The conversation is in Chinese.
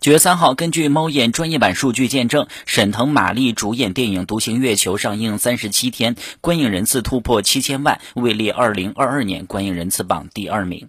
九月三号根据猫眼专业版数据见证沈腾马丽主演电影独行月球上映三十七天观影人次突破七千万位列二零二二年观影人次榜第二名。